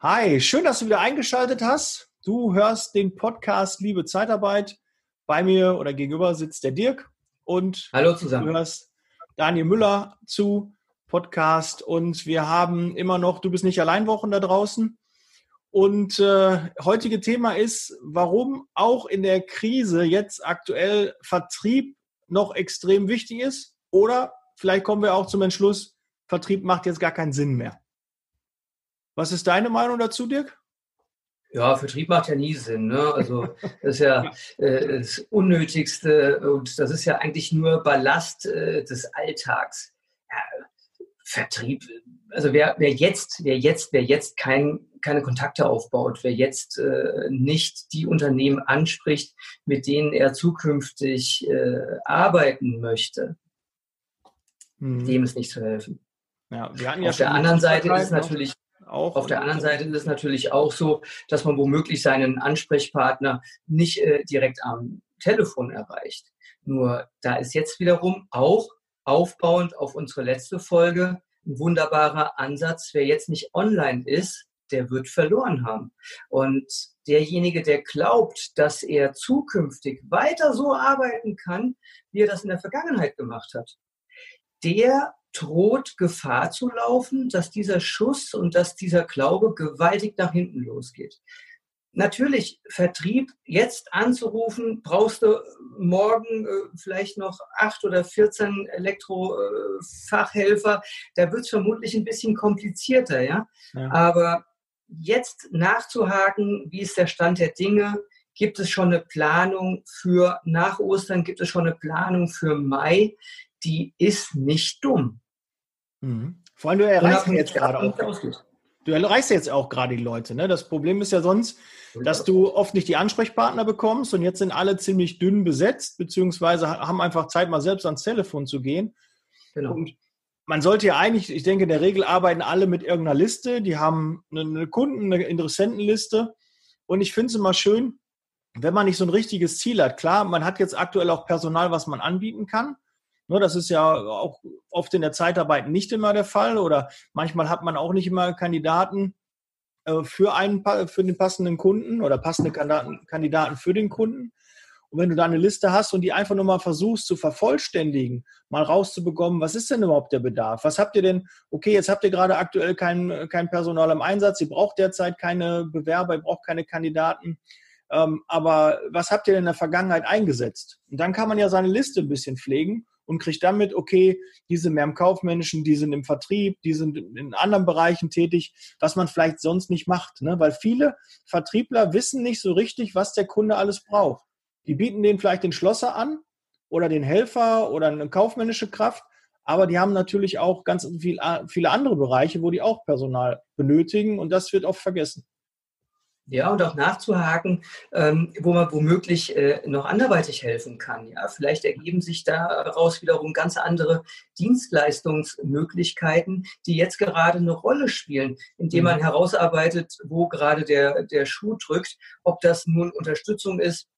Hi, schön, dass du wieder eingeschaltet hast. Du hörst den Podcast Liebe Zeitarbeit. Bei mir oder gegenüber sitzt der Dirk und Hallo zusammen. du hörst Daniel Müller zu Podcast und wir haben immer noch, du bist nicht allein Wochen da draußen. Und äh, heutige Thema ist, warum auch in der Krise jetzt aktuell Vertrieb noch extrem wichtig ist. Oder vielleicht kommen wir auch zum Entschluss, Vertrieb macht jetzt gar keinen Sinn mehr. Was ist deine Meinung dazu, Dirk? Ja, Vertrieb macht ja nie Sinn. Ne? Also das ist ja äh, das Unnötigste und das ist ja eigentlich nur Ballast äh, des Alltags. Ja, Vertrieb, also wer, wer jetzt, wer jetzt, wer jetzt kein, keine Kontakte aufbaut, wer jetzt äh, nicht die Unternehmen anspricht, mit denen er zukünftig äh, arbeiten möchte, hm. dem ist nicht zu helfen. Ja, wir hatten ja Auf der anderen Seite ist es natürlich auch. Auf der anderen Seite ist es natürlich auch so, dass man womöglich seinen Ansprechpartner nicht äh, direkt am Telefon erreicht. Nur da ist jetzt wiederum auch aufbauend auf unsere letzte Folge ein wunderbarer Ansatz. Wer jetzt nicht online ist, der wird verloren haben. Und derjenige, der glaubt, dass er zukünftig weiter so arbeiten kann, wie er das in der Vergangenheit gemacht hat, der droht Gefahr zu laufen, dass dieser Schuss und dass dieser Glaube gewaltig nach hinten losgeht. Natürlich, Vertrieb jetzt anzurufen, brauchst du morgen äh, vielleicht noch acht oder 14 Elektrofachhelfer. Äh, da wird es vermutlich ein bisschen komplizierter, ja? ja. Aber jetzt nachzuhaken, wie ist der Stand der Dinge? Gibt es schon eine Planung für nach Ostern? Gibt es schon eine Planung für Mai? Die ist nicht dumm. Mhm. Vor allem, du erreichst ja jetzt gerade auch. Du erreichst jetzt auch gerade die Leute. Ne? Das Problem ist ja sonst, dass du oft nicht die Ansprechpartner bekommst und jetzt sind alle ziemlich dünn besetzt, beziehungsweise haben einfach Zeit, mal selbst ans Telefon zu gehen. Genau. Und man sollte ja eigentlich, ich denke, in der Regel arbeiten alle mit irgendeiner Liste. Die haben eine Kunden, eine Interessentenliste. Und ich finde es immer schön, wenn man nicht so ein richtiges Ziel hat. Klar, man hat jetzt aktuell auch Personal, was man anbieten kann. Ne, das ist ja auch oft in der Zeitarbeit nicht immer der Fall oder manchmal hat man auch nicht immer Kandidaten äh, für, einen, für den passenden Kunden oder passende Kandidaten für den Kunden. Und wenn du da eine Liste hast und die einfach nur mal versuchst zu vervollständigen, mal rauszubekommen, was ist denn überhaupt der Bedarf? Was habt ihr denn? Okay, jetzt habt ihr gerade aktuell kein, kein Personal im Einsatz, ihr braucht derzeit keine Bewerber, ihr braucht keine Kandidaten. Ähm, aber was habt ihr denn in der Vergangenheit eingesetzt? Und dann kann man ja seine Liste ein bisschen pflegen und kriegt damit, okay, die sind mehr im Kaufmännischen, die sind im Vertrieb, die sind in anderen Bereichen tätig, was man vielleicht sonst nicht macht. Ne? Weil viele Vertriebler wissen nicht so richtig, was der Kunde alles braucht. Die bieten denen vielleicht den Schlosser an oder den Helfer oder eine kaufmännische Kraft, aber die haben natürlich auch ganz viel, viele andere Bereiche, wo die auch Personal benötigen und das wird oft vergessen. Ja, und auch nachzuhaken, ähm, wo man womöglich äh, noch anderweitig helfen kann. Ja, vielleicht ergeben sich daraus wiederum ganz andere Dienstleistungsmöglichkeiten, die jetzt gerade eine Rolle spielen, indem man mhm. herausarbeitet, wo gerade der, der Schuh drückt, ob das nun Unterstützung ist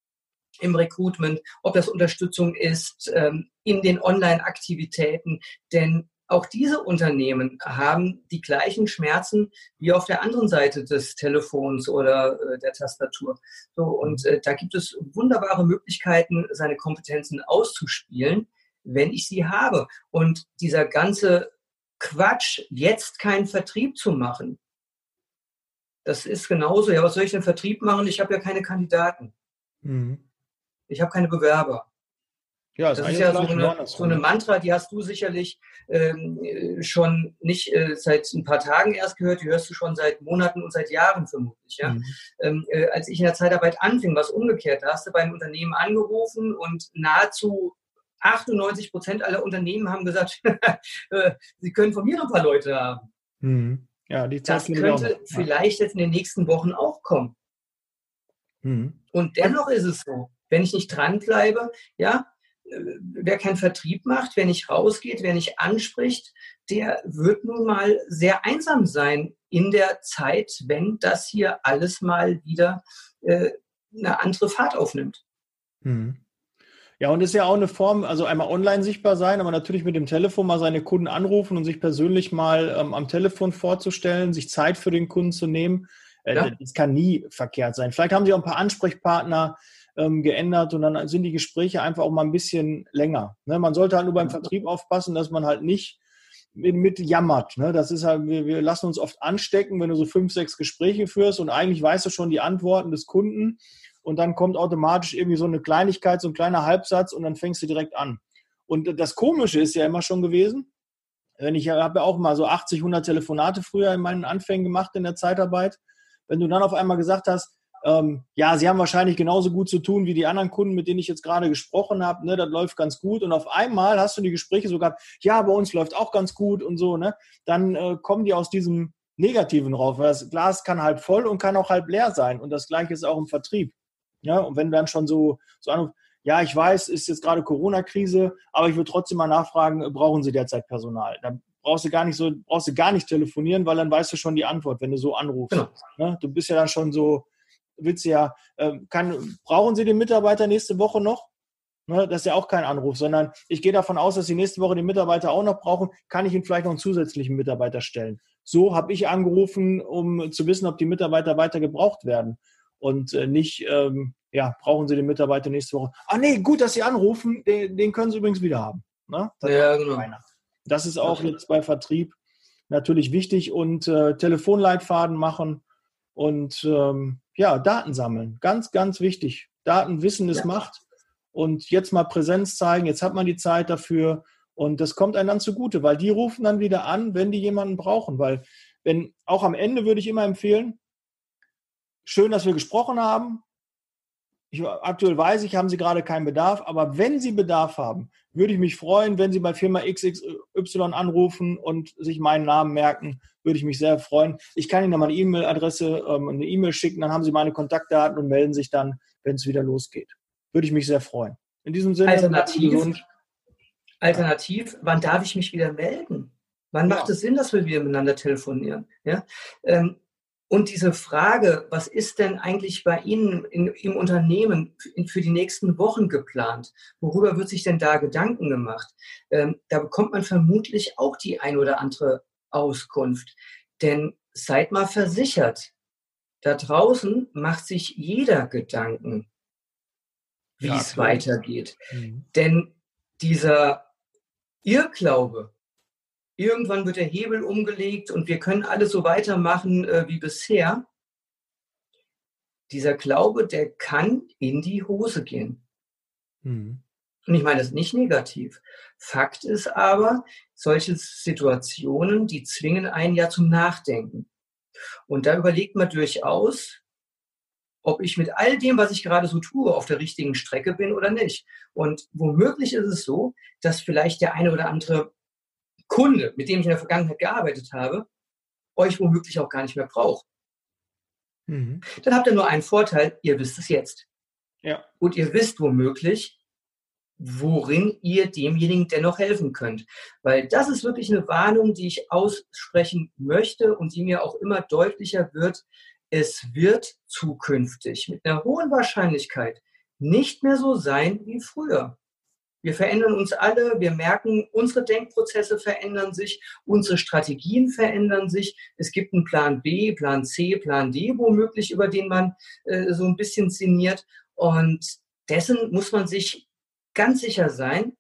im Recruitment, ob das Unterstützung ist ähm, in den Online-Aktivitäten. Denn auch diese Unternehmen haben die gleichen Schmerzen wie auf der anderen Seite des Telefons oder äh, der Tastatur. So, und äh, da gibt es wunderbare Möglichkeiten, seine Kompetenzen auszuspielen, wenn ich sie habe. Und dieser ganze Quatsch, jetzt keinen Vertrieb zu machen, das ist genauso. Ja, was soll ich denn Vertrieb machen? Ich habe ja keine Kandidaten. Mhm. Ich habe keine Bewerber. Ja, das ist ja so eine, so eine, Mantra, die hast du sicherlich ähm, schon nicht äh, seit ein paar Tagen erst gehört, die hörst du schon seit Monaten und seit Jahren vermutlich. Ja? Mhm. Ähm, äh, als ich in der Zeitarbeit anfing, was umgekehrt, da hast du beim Unternehmen angerufen und nahezu 98 Prozent aller Unternehmen haben gesagt, äh, sie können von mir noch ein paar Leute haben. Mhm. Ja, die Zeit das könnte vielleicht jetzt in den nächsten Wochen auch kommen. Mhm. Und dennoch ist es so, wenn ich nicht dranbleibe, ja, wer keinen Vertrieb macht, wer nicht rausgeht, wer nicht anspricht, der wird nun mal sehr einsam sein in der Zeit, wenn das hier alles mal wieder äh, eine andere Fahrt aufnimmt. Hm. Ja, und ist ja auch eine Form, also einmal online sichtbar sein, aber natürlich mit dem Telefon mal seine Kunden anrufen und sich persönlich mal ähm, am Telefon vorzustellen, sich Zeit für den Kunden zu nehmen. Äh, ja. Das kann nie verkehrt sein. Vielleicht haben Sie auch ein paar Ansprechpartner ähm, geändert und dann sind die Gespräche einfach auch mal ein bisschen länger. Ne? Man sollte halt nur beim Vertrieb aufpassen, dass man halt nicht mit, mit jammert. Ne? Das ist halt, wir, wir lassen uns oft anstecken, wenn du so fünf, sechs Gespräche führst und eigentlich weißt du schon die Antworten des Kunden und dann kommt automatisch irgendwie so eine Kleinigkeit, so ein kleiner Halbsatz und dann fängst du direkt an. Und das Komische ist ja immer schon gewesen, wenn ich habe ja auch mal so 80, 100 Telefonate früher in meinen Anfängen gemacht in der Zeitarbeit. Wenn du dann auf einmal gesagt hast, ähm, ja, sie haben wahrscheinlich genauso gut zu tun wie die anderen Kunden, mit denen ich jetzt gerade gesprochen habe, ne, das läuft ganz gut. Und auf einmal hast du die Gespräche so gehabt, ja, bei uns läuft auch ganz gut und so, ne? Dann äh, kommen die aus diesem Negativen rauf, weil das Glas kann halb voll und kann auch halb leer sein. Und das gleiche ist auch im Vertrieb. Ja, und wenn dann schon so, so anrufst, ja, ich weiß, ist jetzt gerade Corona-Krise, aber ich würde trotzdem mal nachfragen, brauchen Sie derzeit Personal? Dann brauchst du gar nicht so, brauchst du gar nicht telefonieren, weil dann weißt du schon die Antwort, wenn du so anrufst. Genau. Ne? Du bist ja dann schon so, willst du ja, äh, kann, brauchen Sie den Mitarbeiter nächste Woche noch? Ne? Das ist ja auch kein Anruf, sondern ich gehe davon aus, dass Sie nächste Woche den Mitarbeiter auch noch brauchen. Kann ich Ihnen vielleicht noch einen zusätzlichen Mitarbeiter stellen? So habe ich angerufen, um zu wissen, ob die Mitarbeiter weiter gebraucht werden und äh, nicht, ähm, ja, brauchen Sie den Mitarbeiter nächste Woche. Ah nee, gut, dass Sie anrufen, den, den können Sie übrigens wieder haben. Ne? ja, genau. Das ist auch jetzt bei Vertrieb natürlich wichtig und äh, Telefonleitfaden machen und ähm, ja, Daten sammeln. Ganz, ganz wichtig. Daten wissen ist ja. Macht und jetzt mal Präsenz zeigen. Jetzt hat man die Zeit dafür und das kommt einem dann zugute, weil die rufen dann wieder an, wenn die jemanden brauchen. Weil, wenn auch am Ende würde ich immer empfehlen, schön, dass wir gesprochen haben. Ich, aktuell weiß ich, haben Sie gerade keinen Bedarf, aber wenn Sie Bedarf haben, würde ich mich freuen, wenn Sie bei Firma XXY anrufen und sich meinen Namen merken, würde ich mich sehr freuen. Ich kann Ihnen dann mal eine E-Mail-Adresse, ähm, eine E-Mail schicken, dann haben Sie meine Kontaktdaten und melden sich dann, wenn es wieder losgeht. Würde ich mich sehr freuen. In diesem Sinne. Alternativ, alternativ wann darf ich mich wieder melden? Wann ja. macht es Sinn, dass wir wieder miteinander telefonieren? Ja? Ähm, und diese Frage, was ist denn eigentlich bei Ihnen in, im Unternehmen für die nächsten Wochen geplant? Worüber wird sich denn da Gedanken gemacht? Ähm, da bekommt man vermutlich auch die ein oder andere Auskunft. Denn seid mal versichert, da draußen macht sich jeder Gedanken, wie ja, es weitergeht. Mhm. Denn dieser Irrglaube, Irgendwann wird der Hebel umgelegt und wir können alles so weitermachen äh, wie bisher. Dieser Glaube, der kann in die Hose gehen. Mhm. Und ich meine das nicht negativ. Fakt ist aber, solche Situationen, die zwingen einen ja zum Nachdenken. Und da überlegt man durchaus, ob ich mit all dem, was ich gerade so tue, auf der richtigen Strecke bin oder nicht. Und womöglich ist es so, dass vielleicht der eine oder andere Kunde, mit dem ich in der Vergangenheit gearbeitet habe, euch womöglich auch gar nicht mehr braucht. Mhm. Dann habt ihr nur einen Vorteil, ihr wisst es jetzt. Ja. Und ihr wisst womöglich, worin ihr demjenigen dennoch helfen könnt. Weil das ist wirklich eine Warnung, die ich aussprechen möchte und die mir auch immer deutlicher wird. Es wird zukünftig mit einer hohen Wahrscheinlichkeit nicht mehr so sein wie früher. Wir verändern uns alle, wir merken, unsere Denkprozesse verändern sich, unsere Strategien verändern sich. Es gibt einen Plan B, Plan C, Plan D womöglich, über den man äh, so ein bisschen sinniert. Und dessen muss man sich ganz sicher sein,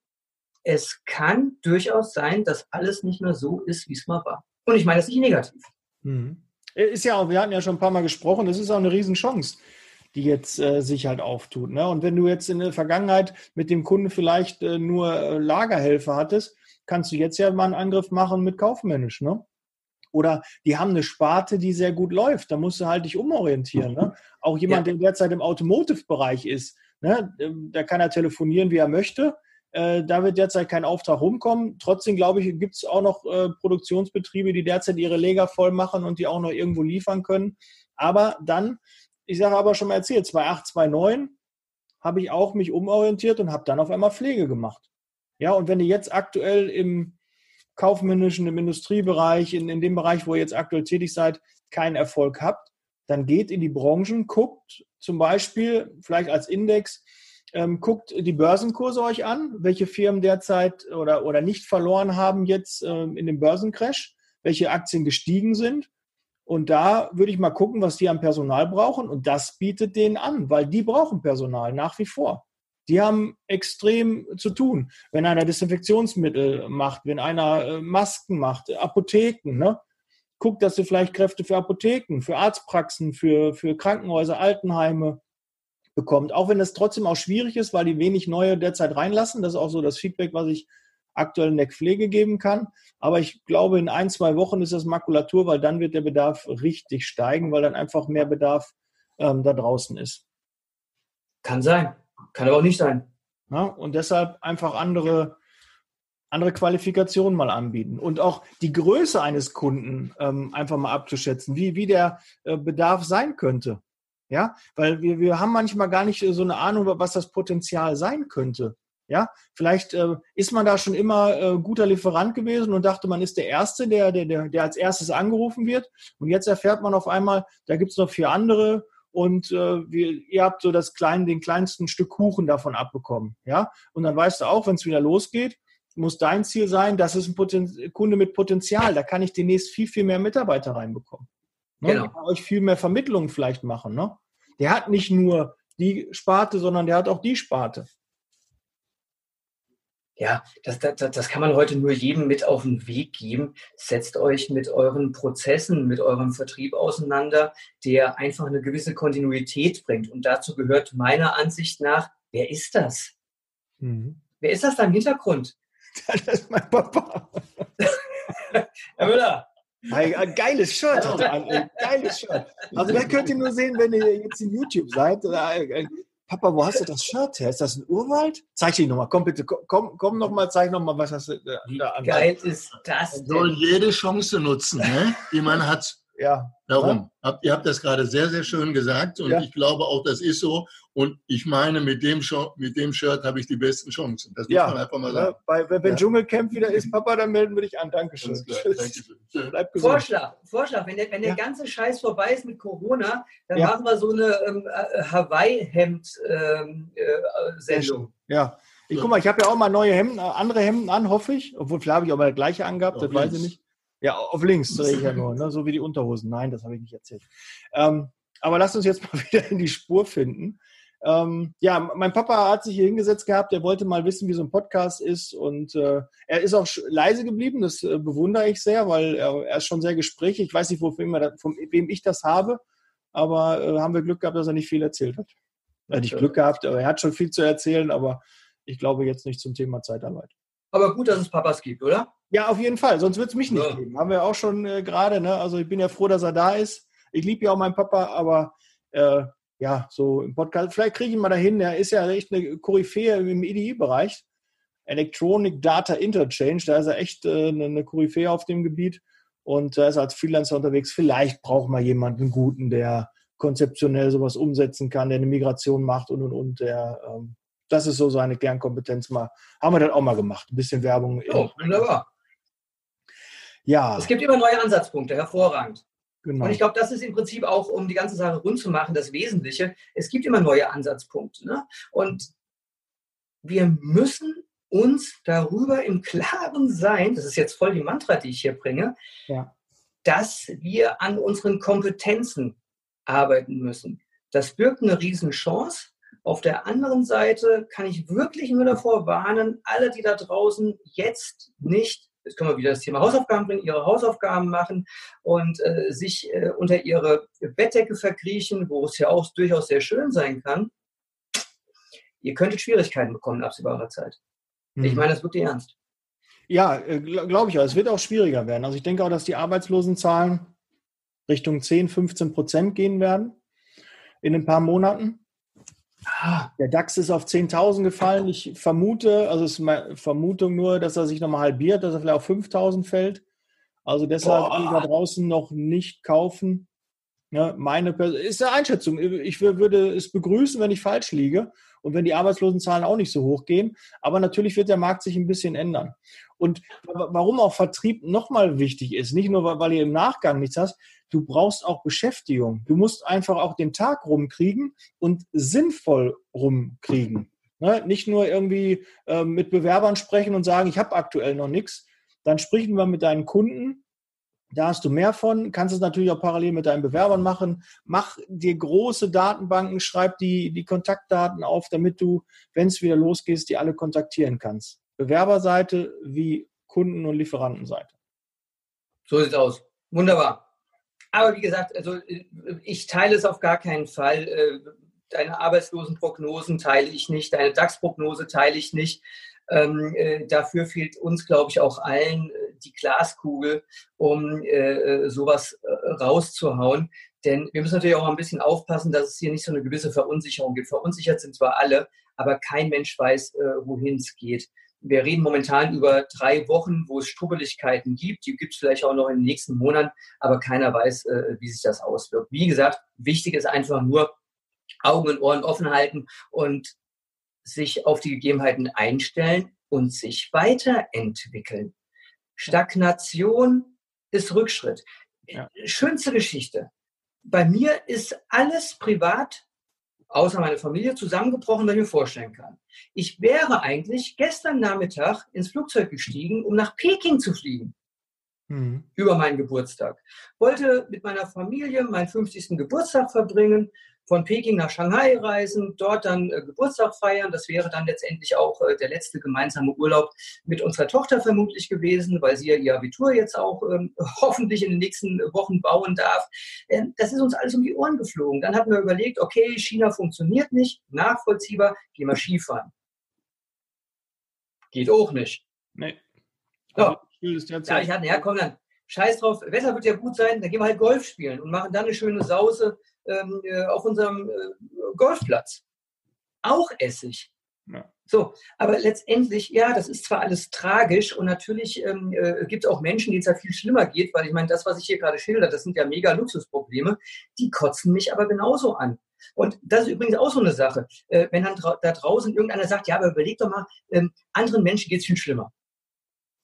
es kann durchaus sein, dass alles nicht mehr so ist, wie es mal war. Und ich meine das nicht negativ. Mhm. Ist ja auch, wir hatten ja schon ein paar Mal gesprochen, das ist auch eine Riesenchance die jetzt äh, sich halt auftut. Ne? Und wenn du jetzt in der Vergangenheit mit dem Kunden vielleicht äh, nur äh, Lagerhelfer hattest, kannst du jetzt ja mal einen Angriff machen mit kaufmännisch. Ne? Oder die haben eine Sparte, die sehr gut läuft. Da musst du halt dich umorientieren. Ne? Auch jemand, ja. der derzeit im Automotive-Bereich ist, ne? Ähm, da kann er telefonieren, wie er möchte. Äh, da wird derzeit kein Auftrag rumkommen. Trotzdem, glaube ich, gibt es auch noch äh, Produktionsbetriebe, die derzeit ihre Lager voll machen und die auch noch irgendwo liefern können. Aber dann ich sage aber schon mal erzählt, 2008, 2009 habe ich auch mich umorientiert und habe dann auf einmal Pflege gemacht. Ja, und wenn ihr jetzt aktuell im kaufmännischen, im Industriebereich, in, in dem Bereich, wo ihr jetzt aktuell tätig seid, keinen Erfolg habt, dann geht in die Branchen, guckt zum Beispiel vielleicht als Index, ähm, guckt die Börsenkurse euch an, welche Firmen derzeit oder, oder nicht verloren haben jetzt ähm, in dem Börsencrash, welche Aktien gestiegen sind. Und da würde ich mal gucken, was die an Personal brauchen. Und das bietet denen an, weil die brauchen Personal nach wie vor. Die haben extrem zu tun. Wenn einer Desinfektionsmittel macht, wenn einer äh, Masken macht, Apotheken, ne? guckt, dass sie vielleicht Kräfte für Apotheken, für Arztpraxen, für, für Krankenhäuser, Altenheime, bekommt. Auch wenn das trotzdem auch schwierig ist, weil die wenig neue derzeit reinlassen. Das ist auch so das Feedback, was ich aktuell in der Pflege geben kann. Aber ich glaube, in ein, zwei Wochen ist das Makulatur, weil dann wird der Bedarf richtig steigen, weil dann einfach mehr Bedarf ähm, da draußen ist. Kann sein, kann aber auch nicht sein. Ja, und deshalb einfach andere, andere Qualifikationen mal anbieten und auch die Größe eines Kunden ähm, einfach mal abzuschätzen, wie, wie der äh, Bedarf sein könnte. Ja, weil wir, wir haben manchmal gar nicht so eine Ahnung, was das Potenzial sein könnte. Ja, vielleicht äh, ist man da schon immer äh, guter Lieferant gewesen und dachte, man ist der Erste, der, der, der, der als erstes angerufen wird. Und jetzt erfährt man auf einmal, da gibt es noch vier andere und äh, wir, ihr habt so das kleine, den kleinsten Stück Kuchen davon abbekommen. Ja, und dann weißt du auch, wenn es wieder losgeht, muss dein Ziel sein, das ist ein Poten Kunde mit Potenzial. Da kann ich demnächst viel, viel mehr Mitarbeiter reinbekommen. Ne? Genau. kann euch viel mehr Vermittlungen vielleicht machen. Ne? Der hat nicht nur die Sparte, sondern der hat auch die Sparte. Ja, das, das, das kann man heute nur jedem mit auf den Weg geben. Setzt euch mit euren Prozessen, mit eurem Vertrieb auseinander, der einfach eine gewisse Kontinuität bringt. Und dazu gehört meiner Ansicht nach, wer ist das? Mhm. Wer ist das da im Hintergrund? Das ist mein Papa. Herr Müller, ein geiles Shirt hat er an. Geiles Shirt. Also, das könnt ihr nur sehen, wenn ihr jetzt in YouTube seid. Papa, wo hast du das Shirt her? Ist das ein Urwald? Zeig dich nochmal. Komm bitte, komm, komm nochmal, zeig nochmal, was hast du da an. Geil ist das. Man soll jede Chance nutzen, ne, die man hat. Ja. Darum. Ja. ihr habt das gerade sehr, sehr schön gesagt und ja. ich glaube auch, das ist so. Und ich meine, mit dem, mit dem Shirt habe ich die besten Chancen. Das muss ja. man einfach mal sagen. Bei, wenn ja. Dschungelcamp wieder ist, Papa, dann melden wir dich an. Dankeschön. Dankeschön. Bleib gesund. Vorschlag, Vorschlag. Wenn der, wenn der ganze Scheiß vorbei ist mit Corona, dann machen wir so eine ähm, äh, Hawaii-Hemd-Sendung. Ähm, äh, ja. Ich guck mal, ich habe ja auch mal neue Hemden, äh, andere Hemden an, hoffe ich. Obwohl, vielleicht habe ich auch mal das gleiche angehabt, das weiß ich nicht. Ja, auf links drehe ich ja nur, ne? so wie die Unterhosen. Nein, das habe ich nicht erzählt. Ähm, aber lasst uns jetzt mal wieder in die Spur finden. Ähm, ja, mein Papa hat sich hier hingesetzt gehabt, der wollte mal wissen, wie so ein Podcast ist und äh, er ist auch leise geblieben, das äh, bewundere ich sehr, weil er, er, ist schon sehr gesprächig. Ich weiß nicht, wofür da, von wem ich das habe, aber äh, haben wir Glück gehabt, dass er nicht viel erzählt hat. Er hat nicht Glück gehabt, aber er hat schon viel zu erzählen, aber ich glaube jetzt nicht zum Thema Zeitarbeit. Aber gut, dass es Papas gibt, oder? Ja, auf jeden Fall, sonst wird es mich nicht ja. geben. Haben wir auch schon äh, gerade, ne? Also ich bin ja froh, dass er da ist. Ich liebe ja auch meinen Papa, aber äh, ja, so im Podcast, vielleicht kriege ich ihn mal dahin. Er ist ja echt eine Koryphäe im EDI-Bereich. Electronic Data Interchange, da ist er echt äh, eine Koryphäe auf dem Gebiet und da ist er als Freelancer unterwegs. Vielleicht braucht man jemanden guten, der konzeptionell sowas umsetzen kann, der eine Migration macht und und und. Der, ähm, das ist so seine Kernkompetenz mal. Haben wir dann auch mal gemacht. Ein bisschen Werbung. Oh, wunderbar. Ja. Es gibt immer neue Ansatzpunkte, hervorragend. Genau. Und ich glaube, das ist im Prinzip auch, um die ganze Sache rund zu machen, das Wesentliche. Es gibt immer neue Ansatzpunkte. Ne? Und wir müssen uns darüber im Klaren sein, das ist jetzt voll die Mantra, die ich hier bringe, ja. dass wir an unseren Kompetenzen arbeiten müssen. Das birgt eine Riesenchance. Auf der anderen Seite kann ich wirklich nur davor warnen, alle, die da draußen jetzt nicht jetzt können wir wieder das Thema Hausaufgaben bringen, ihre Hausaufgaben machen und äh, sich äh, unter ihre Bettdecke verkriechen, wo es ja auch durchaus sehr schön sein kann. Ihr könntet Schwierigkeiten bekommen in absehbarer Zeit. Mhm. Ich meine das wirklich ernst. Ja, äh, glaube ich auch. Es wird auch schwieriger werden. Also ich denke auch, dass die Arbeitslosenzahlen Richtung 10, 15 Prozent gehen werden in ein paar Monaten. Der DAX ist auf 10.000 gefallen. Ich vermute, also es ist meine Vermutung nur, dass er sich nochmal halbiert, dass er vielleicht auf 5.000 fällt. Also deshalb da draußen noch nicht kaufen. Ja, meine ist eine Einschätzung. Ich würde es begrüßen, wenn ich falsch liege und wenn die Arbeitslosenzahlen auch nicht so hoch gehen. Aber natürlich wird der Markt sich ein bisschen ändern. Und warum auch Vertrieb nochmal wichtig ist, nicht nur, weil ihr im Nachgang nichts hast, du brauchst auch Beschäftigung. Du musst einfach auch den Tag rumkriegen und sinnvoll rumkriegen. Ne? Nicht nur irgendwie äh, mit Bewerbern sprechen und sagen, ich habe aktuell noch nichts. Dann sprechen wir mit deinen Kunden. Da hast du mehr von, kannst es natürlich auch parallel mit deinen Bewerbern machen. Mach dir große Datenbanken, schreib die, die Kontaktdaten auf, damit du, wenn es wieder losgeht, die alle kontaktieren kannst. Bewerberseite wie Kunden- und Lieferantenseite. So sieht es aus. Wunderbar. Aber wie gesagt, also ich teile es auf gar keinen Fall. Äh, deine Arbeitslosenprognosen teile ich nicht, deine DAX-Prognose teile ich nicht. Ähm, äh, dafür fehlt uns, glaube ich, auch allen äh, die Glaskugel, um äh, äh, sowas äh, rauszuhauen. Denn wir müssen natürlich auch ein bisschen aufpassen, dass es hier nicht so eine gewisse Verunsicherung gibt. Verunsichert sind zwar alle, aber kein Mensch weiß, äh, wohin es geht. Wir reden momentan über drei Wochen, wo es Strubbeligkeiten gibt. Die gibt es vielleicht auch noch in den nächsten Monaten, aber keiner weiß, wie sich das auswirkt. Wie gesagt, wichtig ist einfach nur Augen und Ohren offen halten und sich auf die Gegebenheiten einstellen und sich weiterentwickeln. Stagnation ist Rückschritt. Ja. Schönste Geschichte. Bei mir ist alles privat außer meine Familie, zusammengebrochen, was ich mir vorstellen kann. Ich wäre eigentlich gestern Nachmittag ins Flugzeug gestiegen, um nach Peking zu fliegen. Mhm. Über meinen Geburtstag. Wollte mit meiner Familie meinen 50. Geburtstag verbringen, von Peking nach Shanghai reisen, dort dann äh, Geburtstag feiern. Das wäre dann letztendlich auch äh, der letzte gemeinsame Urlaub mit unserer Tochter vermutlich gewesen, weil sie ja ihr Abitur jetzt auch ähm, hoffentlich in den nächsten Wochen bauen darf. Ähm, das ist uns alles um die Ohren geflogen. Dann hatten wir überlegt, okay, China funktioniert nicht, nachvollziehbar, gehen wir Skifahren. Geht auch nicht. Nee. So. Ja, ich hatte, ja, komm dann, scheiß drauf, Wetter wird ja gut sein, dann gehen wir halt Golf spielen und machen dann eine schöne Sause ähm, äh, auf unserem äh, Golfplatz. Auch Essig. Ja. So, aber letztendlich, ja, das ist zwar alles tragisch und natürlich ähm, äh, gibt es auch Menschen, denen es ja viel schlimmer geht, weil ich meine, das, was ich hier gerade schilder, das sind ja mega Luxusprobleme, die kotzen mich aber genauso an. Und das ist übrigens auch so eine Sache. Äh, wenn dann da draußen irgendeiner sagt, ja, aber überleg doch mal, ähm, anderen Menschen geht es viel schlimmer.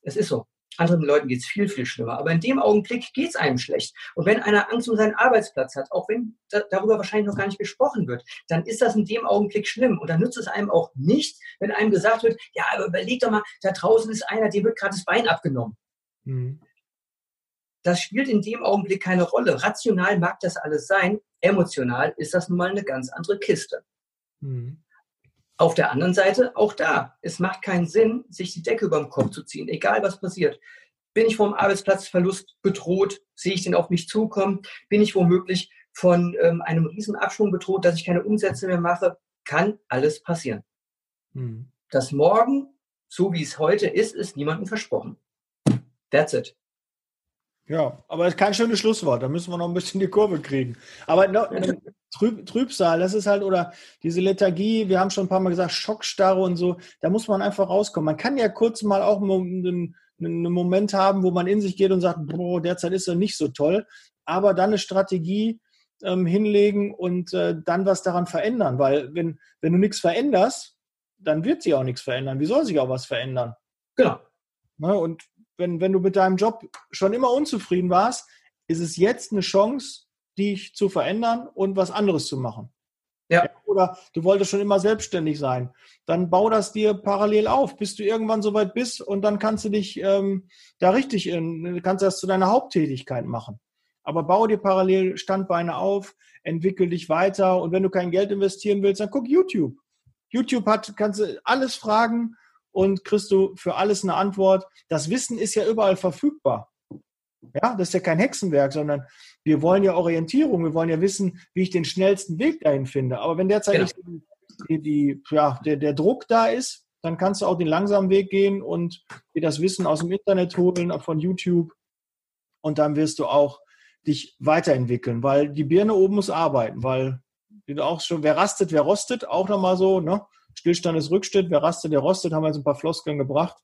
Es ist so. Anderen Leuten geht es viel, viel schlimmer. Aber in dem Augenblick geht es einem schlecht. Und wenn einer Angst um seinen Arbeitsplatz hat, auch wenn da, darüber wahrscheinlich noch gar nicht gesprochen wird, dann ist das in dem Augenblick schlimm. Und dann nützt es einem auch nicht, wenn einem gesagt wird, ja, aber überleg doch mal, da draußen ist einer, dem wird gerade das Bein abgenommen. Mhm. Das spielt in dem Augenblick keine Rolle. Rational mag das alles sein, emotional ist das nun mal eine ganz andere Kiste. Mhm. Auf der anderen Seite, auch da, es macht keinen Sinn, sich die Decke über den Kopf zu ziehen, egal was passiert. Bin ich vom Arbeitsplatzverlust bedroht? Sehe ich den auf mich zukommen? Bin ich womöglich von ähm, einem Riesenabschwung bedroht, dass ich keine Umsätze mehr mache? Kann alles passieren. Mhm. Das Morgen, so wie es heute ist, ist niemandem versprochen. That's it. Ja, aber das ist kein schönes Schlusswort. Da müssen wir noch ein bisschen die Kurve kriegen. Aber no, Trüb, Trübsal, das ist halt, oder diese Lethargie, wir haben schon ein paar Mal gesagt, Schockstarre und so, da muss man einfach rauskommen. Man kann ja kurz mal auch einen, einen Moment haben, wo man in sich geht und sagt, boah, derzeit ist er nicht so toll, aber dann eine Strategie ähm, hinlegen und äh, dann was daran verändern, weil wenn, wenn du nichts veränderst, dann wird sich auch nichts verändern. Wie soll sich auch was verändern? Genau. Ne, und wenn, wenn du mit deinem Job schon immer unzufrieden warst, ist es jetzt eine Chance, dich zu verändern und was anderes zu machen. Ja. Oder du wolltest schon immer selbstständig sein. Dann bau das dir parallel auf, bis du irgendwann soweit bist und dann kannst du dich ähm, da richtig in, kannst das zu deiner Haupttätigkeit machen. Aber bau dir parallel Standbeine auf, entwickel dich weiter und wenn du kein Geld investieren willst, dann guck YouTube. YouTube hat, kannst du alles fragen und kriegst du für alles eine Antwort. Das Wissen ist ja überall verfügbar. Ja, das ist ja kein Hexenwerk, sondern wir wollen ja Orientierung, wir wollen ja wissen, wie ich den schnellsten Weg dahin finde. Aber wenn derzeit genau. die, die, ja, der, der Druck da ist, dann kannst du auch den langsamen Weg gehen und dir das Wissen aus dem Internet holen, von YouTube. Und dann wirst du auch dich weiterentwickeln, weil die Birne oben muss arbeiten, weil auch schon, wer rastet, wer rostet, auch nochmal so, ne? Stillstand ist Rückschritt, wer rastet, der rostet, haben wir jetzt ein paar Floskeln gebracht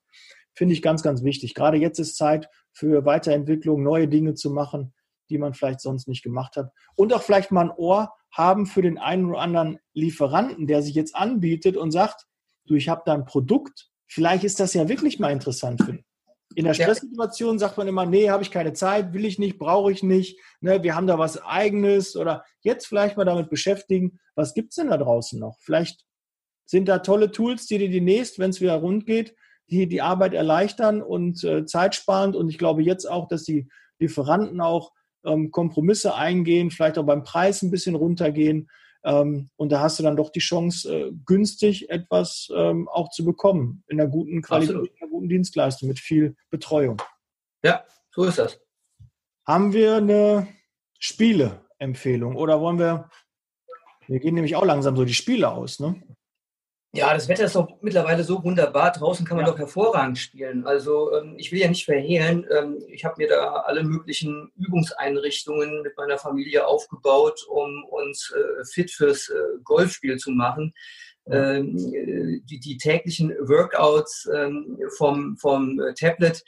finde ich ganz, ganz wichtig. Gerade jetzt ist Zeit für Weiterentwicklung, neue Dinge zu machen, die man vielleicht sonst nicht gemacht hat. Und auch vielleicht mal ein Ohr haben für den einen oder anderen Lieferanten, der sich jetzt anbietet und sagt, du, ich habe da ein Produkt, vielleicht ist das ja wirklich mal interessant für dich. In der Stresssituation sagt man immer, nee, habe ich keine Zeit, will ich nicht, brauche ich nicht, ne, wir haben da was eigenes oder jetzt vielleicht mal damit beschäftigen, was gibt es denn da draußen noch? Vielleicht Sind da tolle Tools, die dir demnächst, wenn es wieder rund geht, die die Arbeit erleichtern und äh, zeitsparend. Und ich glaube jetzt auch, dass die Lieferanten auch ähm, Kompromisse eingehen, vielleicht auch beim Preis ein bisschen runtergehen. Ähm, und da hast du dann doch die Chance, äh, günstig etwas ähm, auch zu bekommen, in einer guten Qualität, Absolut. in einer guten Dienstleistung, mit viel Betreuung. Ja, so ist das. Haben wir eine Spieleempfehlung oder wollen wir, wir gehen nämlich auch langsam so die Spiele aus, ne? Ja, das Wetter ist doch mittlerweile so wunderbar. Draußen kann man ja. doch hervorragend spielen. Also ähm, ich will ja nicht verhehlen. Ähm, ich habe mir da alle möglichen Übungseinrichtungen mit meiner Familie aufgebaut, um uns äh, fit fürs äh, Golfspiel zu machen. Ähm, die, die, täglichen Workouts ähm, vom, vom äh, Tablet,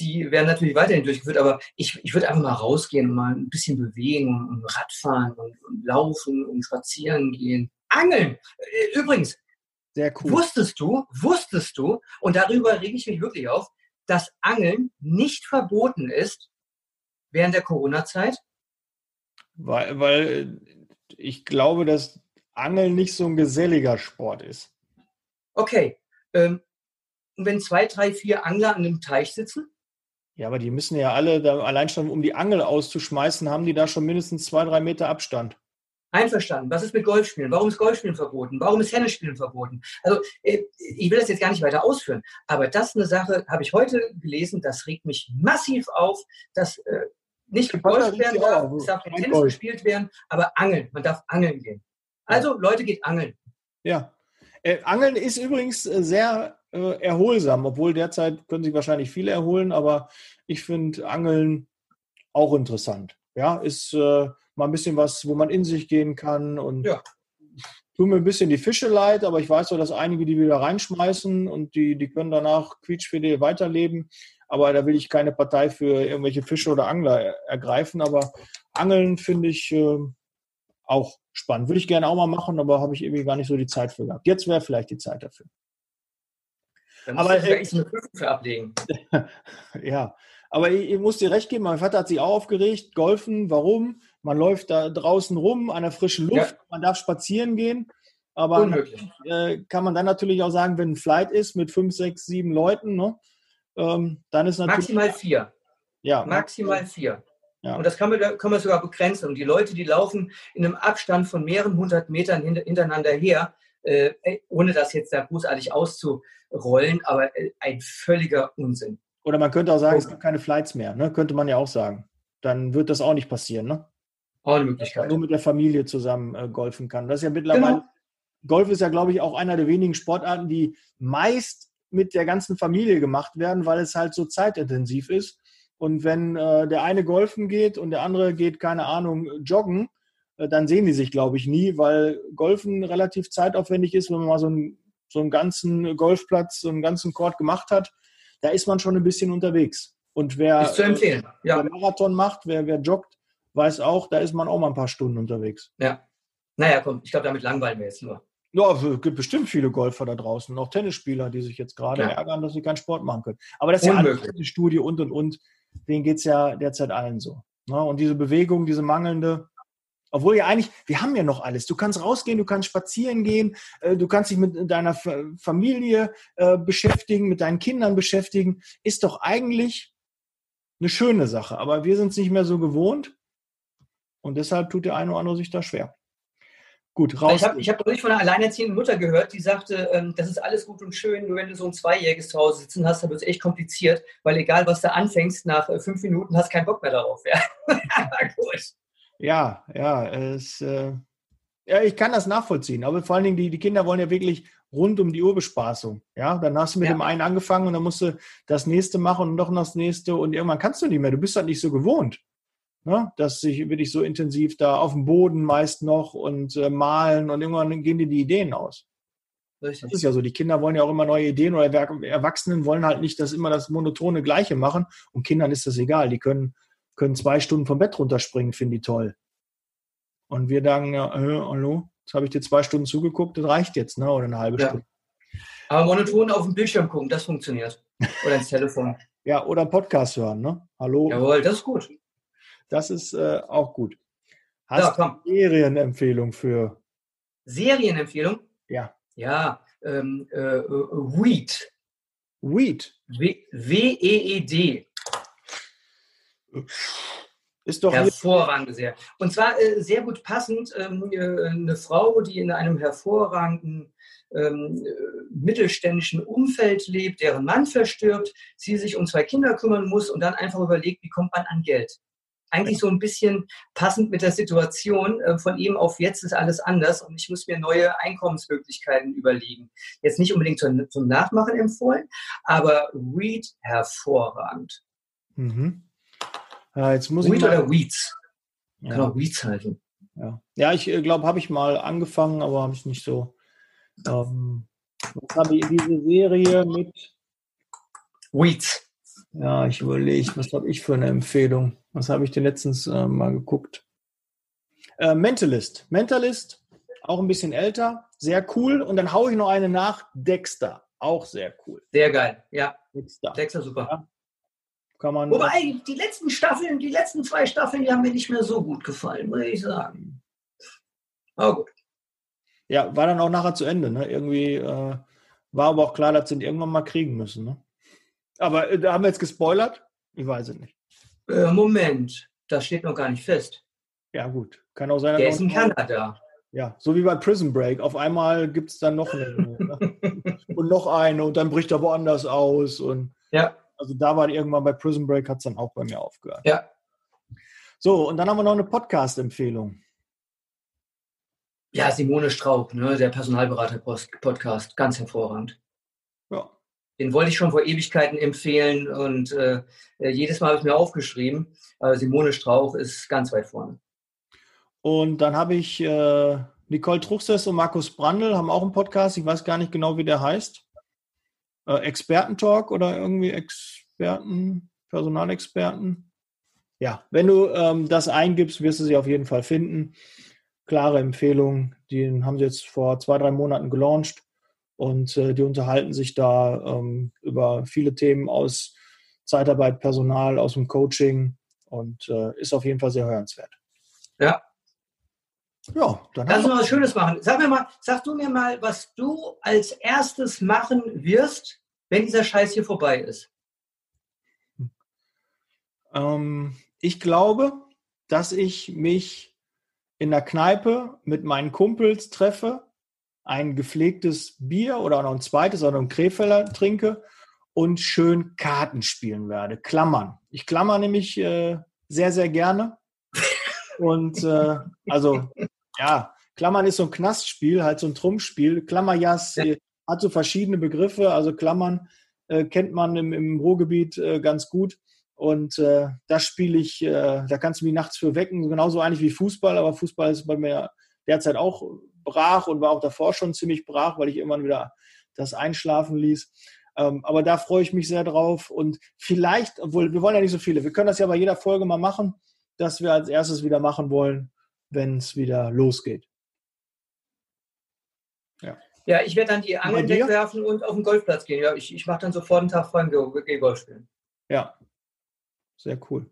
die werden natürlich weiterhin durchgeführt, aber ich, ich würde einfach mal rausgehen und mal ein bisschen bewegen und, und Radfahren und, und laufen und spazieren gehen. Angeln. Äh, übrigens, Sehr cool. wusstest du, wusstest du, und darüber rege ich mich wirklich auf, dass Angeln nicht verboten ist während der Corona-Zeit? Weil, weil ich glaube, dass Angeln nicht so ein geselliger Sport ist. Okay. Ähm, und wenn zwei, drei, vier Angler an einem Teich sitzen? Ja, aber die müssen ja alle, da, allein schon um die Angel auszuschmeißen, haben die da schon mindestens zwei, drei Meter Abstand. Einverstanden. Was ist mit Golfspielen? Warum ist Golfspielen verboten? Warum ist Tennisspielen verboten? Also äh, ich will das jetzt gar nicht weiter ausführen, aber das ist eine Sache, habe ich heute gelesen, das regt mich massiv auf, dass äh, nicht gegolft werden darf, es darf kein Tennis Golf. gespielt werden, aber angeln. Man darf angeln gehen. Also Leute, geht angeln. Ja. Äh, angeln ist übrigens äh, sehr äh, erholsam, obwohl derzeit können sich wahrscheinlich viele erholen, aber ich finde Angeln auch interessant. Ja, ist äh, mal ein bisschen was, wo man in sich gehen kann und ja. tut mir ein bisschen die Fische leid, aber ich weiß doch, dass einige die wieder reinschmeißen und die, die können danach quietschfidel weiterleben. Aber da will ich keine Partei für irgendwelche Fische oder Angler ergreifen. Aber Angeln finde ich äh, auch spannend. Würde ich gerne auch mal machen, aber habe ich irgendwie gar nicht so die Zeit für gehabt. Jetzt wäre vielleicht die Zeit dafür. Dann aber äh, eine Prüfung für ablegen. ja, aber ich, ich, muss dir recht geben, mein Vater hat sich auch aufgeregt, golfen, warum? Man läuft da draußen rum an der frischen Luft, ja. man darf spazieren gehen. Aber äh, kann man dann natürlich auch sagen, wenn ein Flight ist mit fünf, sechs, sieben Leuten, ne, ähm, dann ist natürlich. Maximal vier. Ja. Maximal vier. Ja. Und das kann man, kann man sogar begrenzen. Und die Leute, die laufen in einem Abstand von mehreren hundert Metern hintereinander her, äh, ohne das jetzt da großartig auszurollen, aber äh, ein völliger Unsinn. Oder man könnte auch sagen, es gibt keine Flights mehr, ne? könnte man ja auch sagen. Dann wird das auch nicht passieren. Ne? Auch eine Möglichkeit. Nur mit der Familie zusammen äh, golfen kann. Das ist ja mittlerweile, genau. Golf ist ja, glaube ich, auch einer der wenigen Sportarten, die meist mit der ganzen Familie gemacht werden, weil es halt so zeitintensiv ist. Und wenn äh, der eine golfen geht und der andere geht, keine Ahnung, joggen, äh, dann sehen die sich, glaube ich, nie, weil Golfen relativ zeitaufwendig ist, wenn man mal so einen, so einen ganzen Golfplatz, so einen ganzen Court gemacht hat, da ist man schon ein bisschen unterwegs. Und wer, ist zu empfehlen. Ja. wer Marathon macht, wer, wer joggt, weiß auch, da ist man auch mal ein paar Stunden unterwegs. Ja. Naja, komm, ich glaube, damit langweilen wir jetzt nur. Ja, es gibt bestimmt viele Golfer da draußen, auch Tennisspieler, die sich jetzt gerade ja. ärgern, dass sie keinen Sport machen können. Aber das ist Unmöglich. ja eine Studie und und und. Denen geht es ja derzeit allen so. Ne? Und diese Bewegung, diese mangelnde, obwohl ja eigentlich, wir haben ja noch alles. Du kannst rausgehen, du kannst spazieren gehen, äh, du kannst dich mit deiner Familie äh, beschäftigen, mit deinen Kindern beschäftigen. Ist doch eigentlich eine schöne Sache. Aber wir sind es nicht mehr so gewohnt. Und deshalb tut der eine oder andere sich da schwer. Gut, raus. Ich habe ich hab von einer alleinerziehenden Mutter gehört, die sagte, ähm, das ist alles gut und schön, nur wenn du so ein Zweijähriges zu Hause sitzen hast, dann wird es echt kompliziert, weil egal, was du anfängst, nach äh, fünf Minuten hast du keinen Bock mehr darauf. Ja, gut. Ja, ja, es, äh, ja, ich kann das nachvollziehen, aber vor allen Dingen, die, die Kinder wollen ja wirklich rund um die Uhr Bespaßung. Ja, dann hast du mit ja. dem einen angefangen und dann musst du das nächste machen und noch das nächste und irgendwann kannst du nicht mehr. Du bist halt nicht so gewohnt ne? dass sich wirklich so intensiv da auf dem Boden meist noch und äh, malen und irgendwann gehen dir die Ideen aus. Richtig. Das ist ja so, die Kinder wollen ja auch immer neue Ideen oder Erwachsenen wollen halt nicht das immer das monotone Gleiche machen und Kindern ist das egal. Die können, können zwei Stunden vom Bett runterspringen, finden die toll. Und wir sagen, ja, äh, hallo, jetzt habe ich dir zwei Stunden zugeguckt, das reicht jetzt, ne? oder eine halbe ja. Stunde. Aber monoton auf dem Bildschirm gucken, das funktioniert. Oder ins Telefon. ja, oder Podcast hören, ne? Hallo. Jawohl, das ist gut. Das ist äh, auch gut. Hast du ja, Serienempfehlung für? Serienempfehlung? Ja. Ja, ähm, äh, äh Weed. Weed. W-E-E-D. Ist doch hervorragend sehr. Und zwar äh, sehr gut passend ähm, äh, eine Frau, die in einem hervorragenden ähm, mittelständischen Umfeld lebt, deren Mann verstirbt, sie sich um zwei Kinder kümmern muss und dann einfach überlegt, wie kommt man an Geld. Eigentlich so ein bisschen passend mit der Situation. Äh, von eben auf jetzt ist alles anders und ich muss mir neue Einkommensmöglichkeiten überlegen. Jetzt nicht unbedingt zum, zum Nachmachen empfohlen, aber Read hervorragend. Mhm. Ja, jetzt muss Weed ich mal, oder Weeds? Ja. Kann auch Weeds halten. Ja, ja ich äh, glaube, habe ich mal angefangen, aber habe ich nicht so. Ähm, was habe ich diese Serie mit? Weeds. Ja, ich überlege, was habe ich für eine Empfehlung? Was habe ich denn letztens äh, mal geguckt? Äh, Mentalist. Mentalist, auch ein bisschen älter, sehr cool. Und dann haue ich noch eine nach, Dexter, auch sehr cool. Sehr geil, ja. Dexter, Dexter super. Ja. Kann man Wobei, die letzten Staffeln, die letzten zwei Staffeln, die haben mir nicht mehr so gut gefallen, muss ich sagen. Aber gut. Ja, war dann auch nachher zu Ende. Ne? Irgendwie äh, war aber auch klar, dass sie ihn irgendwann mal kriegen müssen. Ne? Aber äh, da haben wir jetzt gespoilert? Ich weiß es nicht. Äh, Moment, das steht noch gar nicht fest. Ja, gut. Kann auch sein. Der ist in Kanada. Ja, so wie bei Prison Break. Auf einmal gibt es dann noch eine. Ne? und noch eine und dann bricht er woanders aus. Und ja. Also da war irgendwann bei Prison Break, hat es dann auch bei mir aufgehört. Ja. So, und dann haben wir noch eine Podcast-Empfehlung. Ja, Simone Straub, ne, der Personalberater-Podcast, ganz hervorragend. Den wollte ich schon vor Ewigkeiten empfehlen und äh, jedes Mal habe ich mir aufgeschrieben. Äh, Simone Strauch ist ganz weit vorne. Und dann habe ich äh, Nicole Truchsess und Markus Brandl haben auch einen Podcast. Ich weiß gar nicht genau, wie der heißt äh, Expertentalk oder irgendwie Experten, Personalexperten. Ja, wenn du ähm, das eingibst, wirst du sie auf jeden Fall finden. Klare Empfehlung. Die haben sie jetzt vor zwei, drei Monaten gelauncht und äh, die unterhalten sich da ähm, über viele Themen aus Zeitarbeit, Personal, aus dem Coaching und äh, ist auf jeden Fall sehr hörenswert. Ja, ja, dann Lass uns mal was Schönes machen. Sag mir mal, sag du mir mal, was du als erstes machen wirst, wenn dieser Scheiß hier vorbei ist. Ähm, ich glaube, dass ich mich in der Kneipe mit meinen Kumpels treffe, ein gepflegtes Bier oder noch ein zweites oder ein Krefeller trinke und schön Karten spielen werde. Klammern. Ich klammer nämlich äh, sehr, sehr gerne. Und äh, also, ja, Klammern ist so ein Knastspiel, halt so ein Trumpfspiel. Klammerjas ja. hat so verschiedene Begriffe. Also Klammern äh, kennt man im, im Ruhrgebiet äh, ganz gut. Und äh, das spiele ich, äh, da kannst du mich nachts für wecken, genauso eigentlich wie Fußball, aber Fußball ist bei mir derzeit auch brach und war auch davor schon ziemlich brach, weil ich irgendwann wieder das einschlafen ließ. Ähm, aber da freue ich mich sehr drauf. Und vielleicht, obwohl wir wollen ja nicht so viele, wir können das ja bei jeder Folge mal machen das wir als erstes wieder machen wollen, wenn es wieder losgeht. Ja. Ja, ich werde dann die Angeln wegwerfen und auf den Golfplatz gehen. Ja, ich, ich mache dann sofort einen Tag frei und gehe Golf spielen. Ja, sehr cool.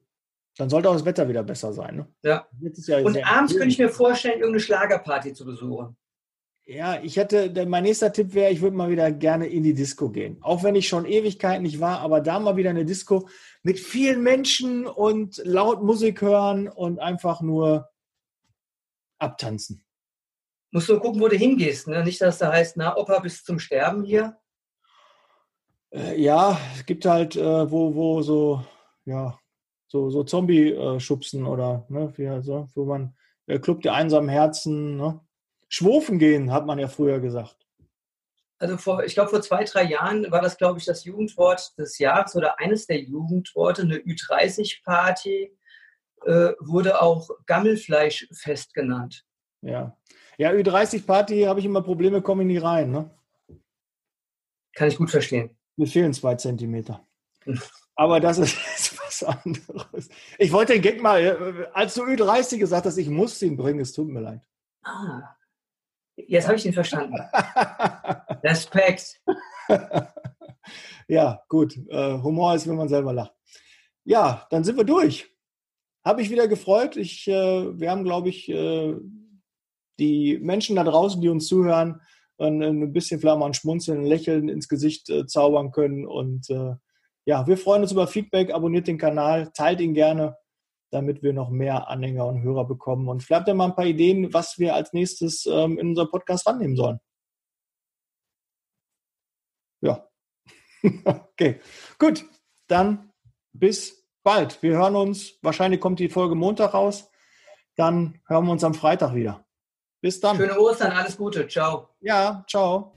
Dann sollte auch das Wetter wieder besser sein. Ne? Ja. und abends könnte ich mir vorstellen, irgendeine Schlagerparty zu besuchen. Ja, ich hätte, mein nächster Tipp wäre, ich würde mal wieder gerne in die Disco gehen. Auch wenn ich schon Ewigkeiten nicht war, aber da mal wieder eine Disco mit vielen Menschen und laut Musik hören und einfach nur abtanzen. Musst du gucken, wo du hingehst, ne? Nicht, dass da heißt, na, Opa, bis zum Sterben hier. Äh, ja, es gibt halt, äh, wo, wo so, ja, so, so Zombie-Schubsen oder, ne, wie, also, wo man, der Club der einsamen Herzen, ne? Schwofen gehen, hat man ja früher gesagt. Also vor, ich glaube, vor zwei, drei Jahren war das, glaube ich, das Jugendwort des Jahres oder eines der Jugendworte, eine Ü30-Party, äh, wurde auch Gammelfleischfest genannt. Ja. Ja, Ü30-Party habe ich immer Probleme, komme ich nie rein. Ne? Kann ich gut verstehen. Mir fehlen zwei Zentimeter. Aber das ist anderes. Ich wollte den Gag mal, äh, als du Ü30 gesagt hast, ich muss ihn bringen, es tut mir leid. Ah. Jetzt habe ich ihn verstanden. Respekt. ja, gut. Äh, Humor ist, wenn man selber lacht. Ja, dann sind wir durch. Habe ich wieder gefreut. Ich, äh, wir haben, glaube ich, äh, die Menschen da draußen, die uns zuhören, und ein bisschen mal ein Schmunzeln, ein Lächeln ins Gesicht zaubern können. Und ja, wir freuen uns über Feedback, abonniert den Kanal, teilt ihn gerne, damit wir noch mehr Anhänger und Hörer bekommen. Und vielleicht habt ihr mal ein paar Ideen, was wir als nächstes ähm, in unser Podcast rannehmen sollen. Ja. okay, gut. Dann bis bald. Wir hören uns. Wahrscheinlich kommt die Folge Montag raus. Dann hören wir uns am Freitag wieder. Bis dann. Schöne Ostern, alles Gute. Ciao. Ja, ciao.